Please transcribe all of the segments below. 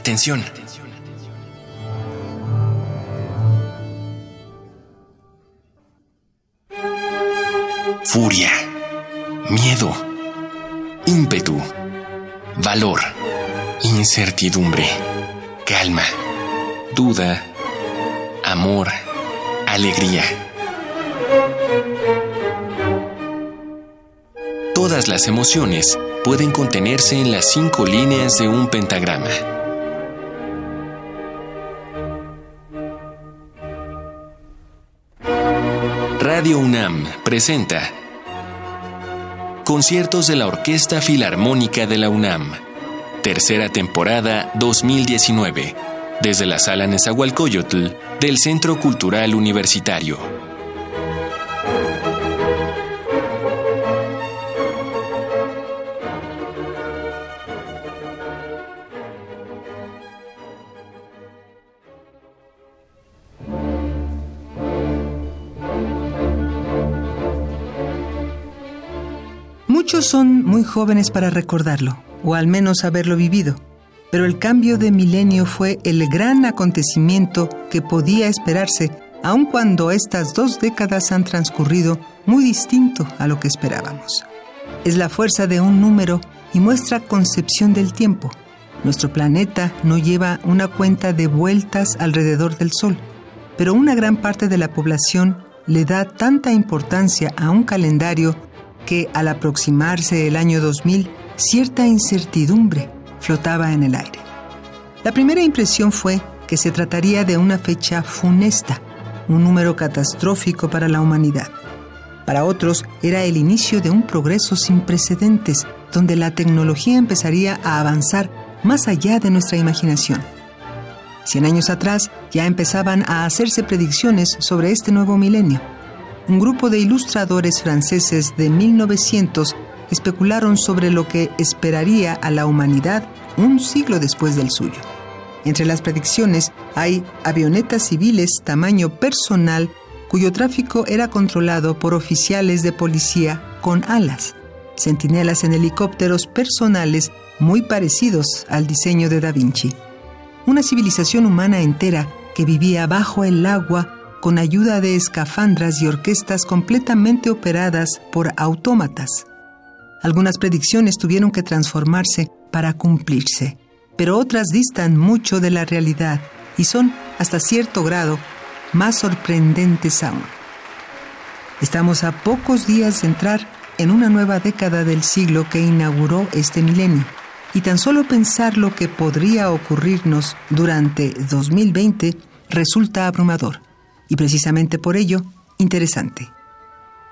Atención. Furia, miedo, ímpetu, valor, incertidumbre, calma, duda, amor, alegría. Todas las emociones pueden contenerse en las cinco líneas de un pentagrama. Presenta Conciertos de la Orquesta Filarmónica de la UNAM, tercera temporada 2019, desde la Sala Nezahualcóyotl del Centro Cultural Universitario. Son muy jóvenes para recordarlo, o al menos haberlo vivido, pero el cambio de milenio fue el gran acontecimiento que podía esperarse, aun cuando estas dos décadas han transcurrido muy distinto a lo que esperábamos. Es la fuerza de un número y muestra concepción del tiempo. Nuestro planeta no lleva una cuenta de vueltas alrededor del Sol, pero una gran parte de la población le da tanta importancia a un calendario que al aproximarse el año 2000, cierta incertidumbre flotaba en el aire. La primera impresión fue que se trataría de una fecha funesta, un número catastrófico para la humanidad. Para otros era el inicio de un progreso sin precedentes, donde la tecnología empezaría a avanzar más allá de nuestra imaginación. Cien años atrás ya empezaban a hacerse predicciones sobre este nuevo milenio un grupo de ilustradores franceses de 1900 especularon sobre lo que esperaría a la humanidad un siglo después del suyo. Entre las predicciones hay avionetas civiles tamaño personal cuyo tráfico era controlado por oficiales de policía con alas, centinelas en helicópteros personales muy parecidos al diseño de Da Vinci. Una civilización humana entera que vivía bajo el agua con ayuda de escafandras y orquestas completamente operadas por autómatas. Algunas predicciones tuvieron que transformarse para cumplirse, pero otras distan mucho de la realidad y son, hasta cierto grado, más sorprendentes aún. Estamos a pocos días de entrar en una nueva década del siglo que inauguró este milenio, y tan solo pensar lo que podría ocurrirnos durante 2020 resulta abrumador y precisamente por ello interesante.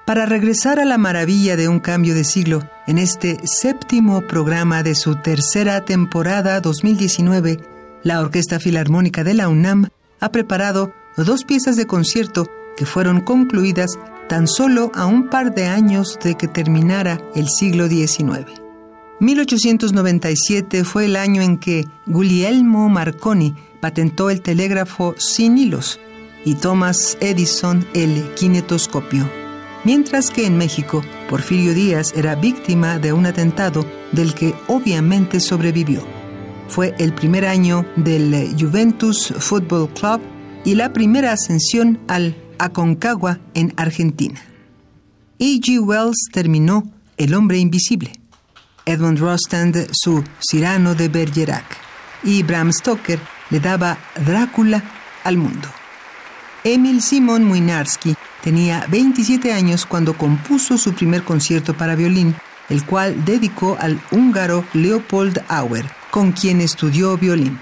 Para regresar a la maravilla de un cambio de siglo, en este séptimo programa de su tercera temporada 2019, la Orquesta Filarmónica de la UNAM ha preparado dos piezas de concierto que fueron concluidas tan solo a un par de años de que terminara el siglo XIX. 1897 fue el año en que Guglielmo Marconi patentó el telégrafo sin hilos, y Thomas Edison el kinetoscopio. Mientras que en México, Porfirio Díaz era víctima de un atentado del que obviamente sobrevivió. Fue el primer año del Juventus Football Club y la primera ascensión al Aconcagua en Argentina. E.G. Wells terminó El hombre invisible. Edmund Rostand su Cyrano de Bergerac y Bram Stoker le daba Drácula al mundo. Emil Simon Mwinarski tenía 27 años cuando compuso su primer concierto para violín, el cual dedicó al húngaro Leopold Auer, con quien estudió violín.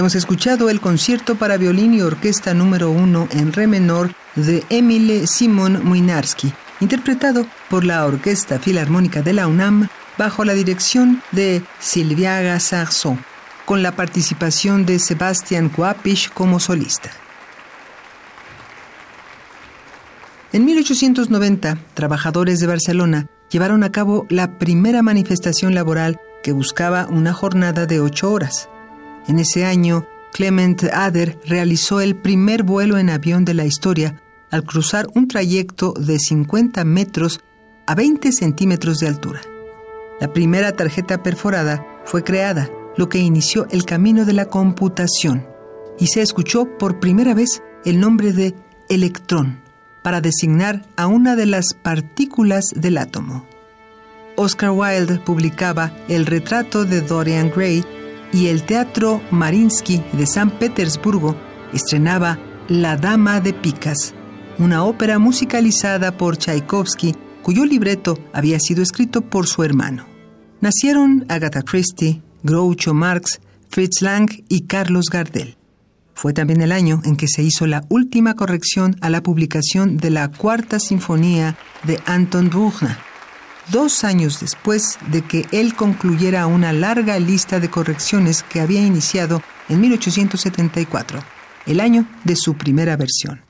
Hemos escuchado el concierto para violín y orquesta número uno en re menor de Emile Simon Mwinarski, interpretado por la Orquesta Filarmónica de la UNAM bajo la dirección de Silviaga Sarson, con la participación de Sebastián Kuapisch como solista. En 1890, trabajadores de Barcelona llevaron a cabo la primera manifestación laboral que buscaba una jornada de ocho horas. En ese año, Clement Ader realizó el primer vuelo en avión de la historia al cruzar un trayecto de 50 metros a 20 centímetros de altura. La primera tarjeta perforada fue creada, lo que inició el camino de la computación, y se escuchó por primera vez el nombre de electrón para designar a una de las partículas del átomo. Oscar Wilde publicaba El retrato de Dorian Gray y el Teatro Marinsky de San Petersburgo estrenaba La Dama de Picas, una ópera musicalizada por Tchaikovsky cuyo libreto había sido escrito por su hermano. Nacieron Agatha Christie, Groucho Marx, Fritz Lang y Carlos Gardel. Fue también el año en que se hizo la última corrección a la publicación de la Cuarta Sinfonía de Anton Bruckner, dos años después de que él concluyera una larga lista de correcciones que había iniciado en 1874, el año de su primera versión.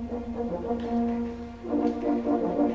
Thank you.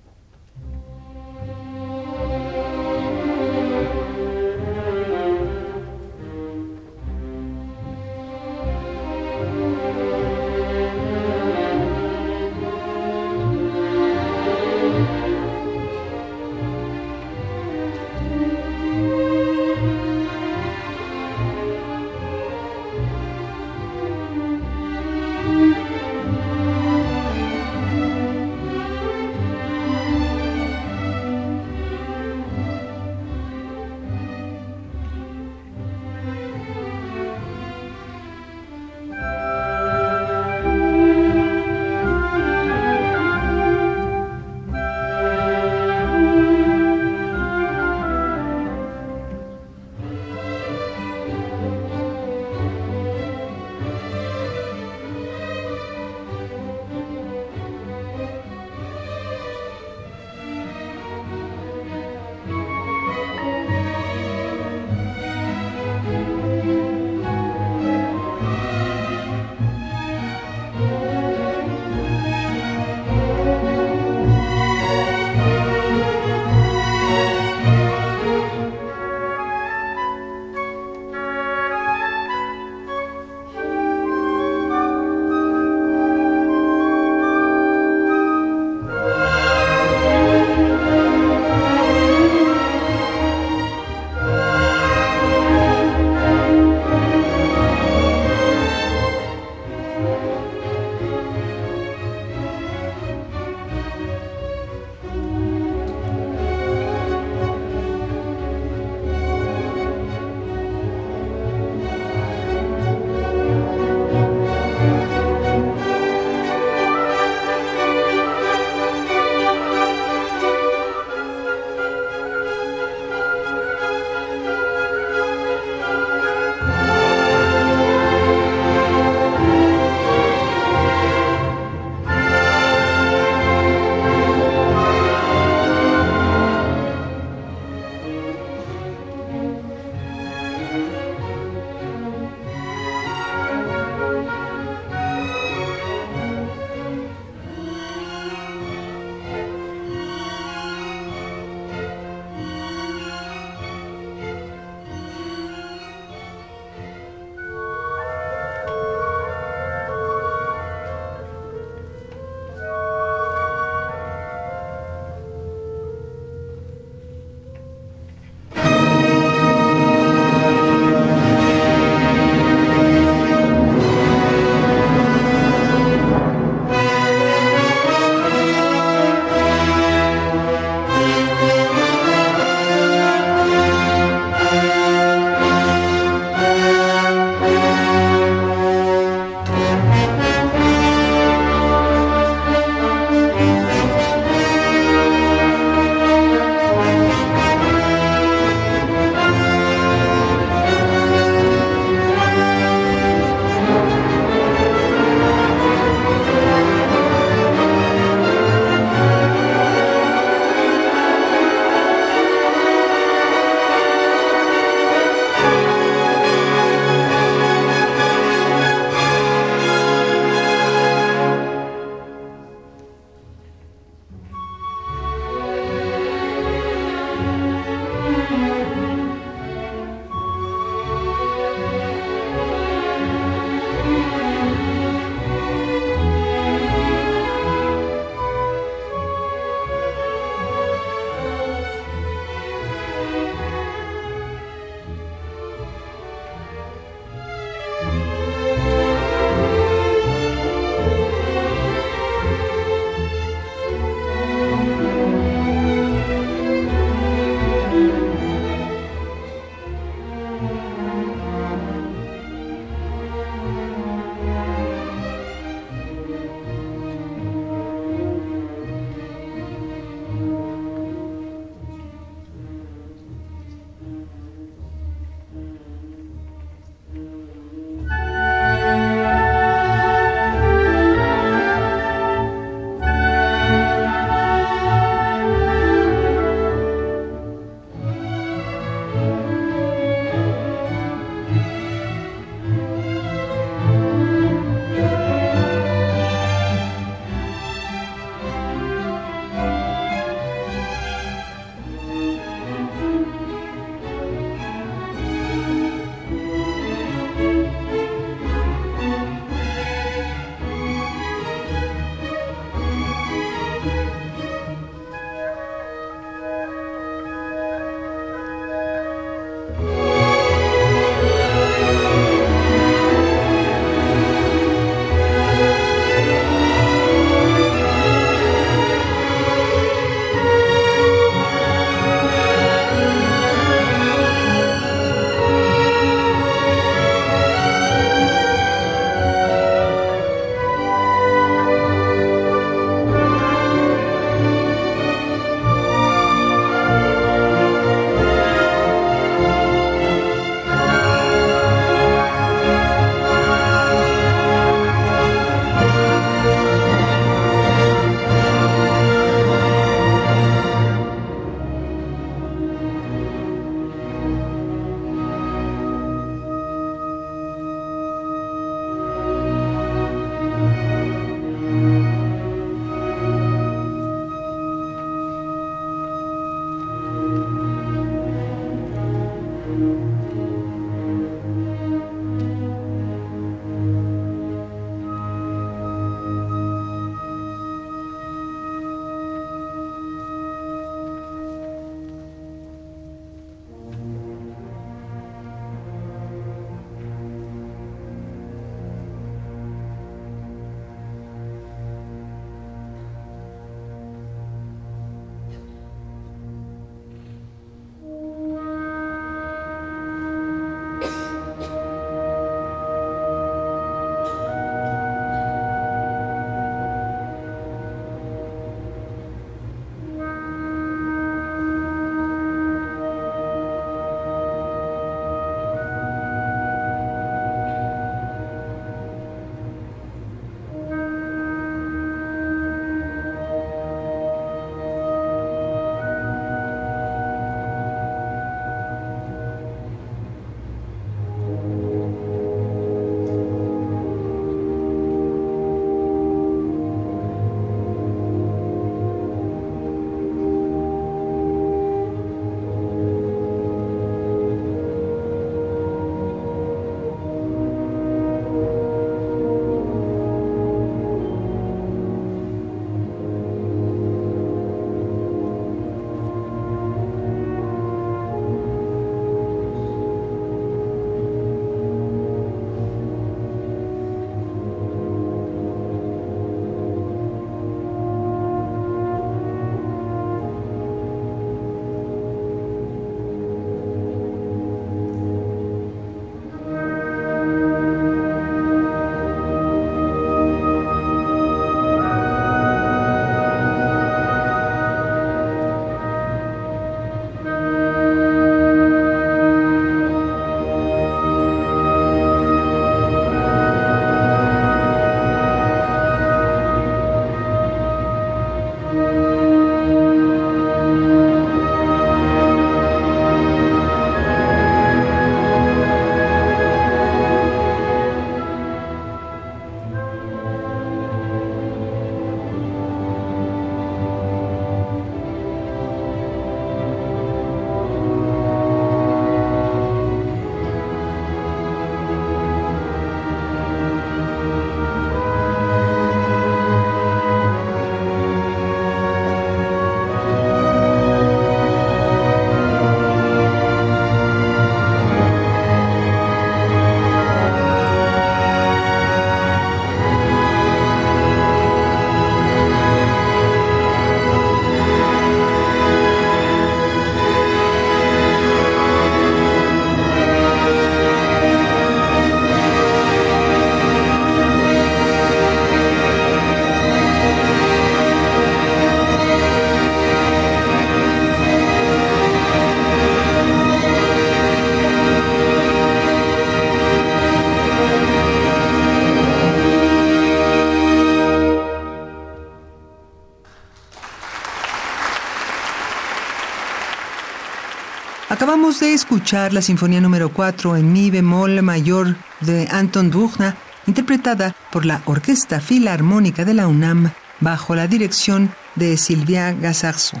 De escuchar la Sinfonía número 4 en Mi bemol mayor de Anton Bruckner, interpretada por la Orquesta Filarmónica de la UNAM bajo la dirección de Sylvia Gasarzo.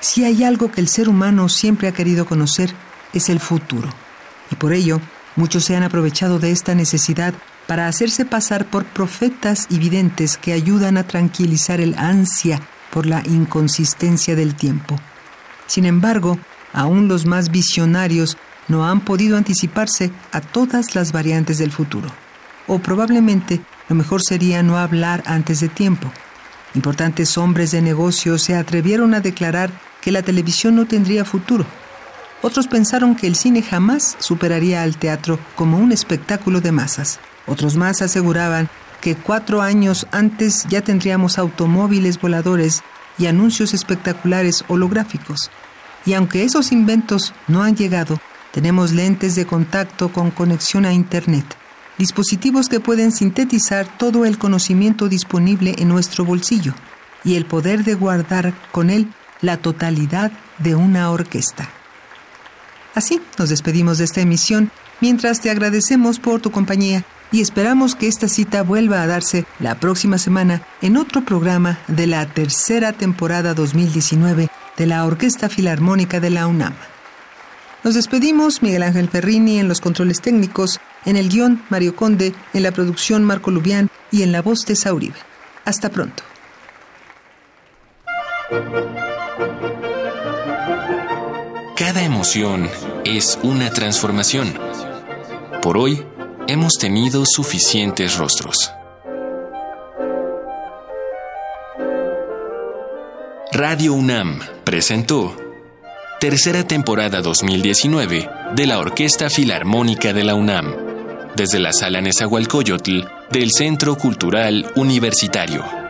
Si hay algo que el ser humano siempre ha querido conocer, es el futuro. Y por ello, muchos se han aprovechado de esta necesidad para hacerse pasar por profetas y videntes que ayudan a tranquilizar el ansia por la inconsistencia del tiempo. Sin embargo, aún los más visionarios no han podido anticiparse a todas las variantes del futuro. O probablemente lo mejor sería no hablar antes de tiempo. Importantes hombres de negocios se atrevieron a declarar que la televisión no tendría futuro. Otros pensaron que el cine jamás superaría al teatro como un espectáculo de masas. Otros más aseguraban que cuatro años antes ya tendríamos automóviles voladores y anuncios espectaculares holográficos. Y aunque esos inventos no han llegado, tenemos lentes de contacto con conexión a Internet, dispositivos que pueden sintetizar todo el conocimiento disponible en nuestro bolsillo y el poder de guardar con él la totalidad de una orquesta. Así nos despedimos de esta emisión mientras te agradecemos por tu compañía y esperamos que esta cita vuelva a darse la próxima semana en otro programa de la tercera temporada 2019 de la Orquesta Filarmónica de la UNAM. Nos despedimos Miguel Ángel Ferrini en los controles técnicos, en el guion Mario Conde, en la producción Marco Lubián y en la voz de Sauribe. Hasta pronto. Cada emoción es una transformación. Por hoy hemos tenido suficientes rostros. Radio UNAM presentó tercera temporada 2019 de la Orquesta Filarmónica de la UNAM, desde la Sala Nezahualcóyotl del Centro Cultural Universitario.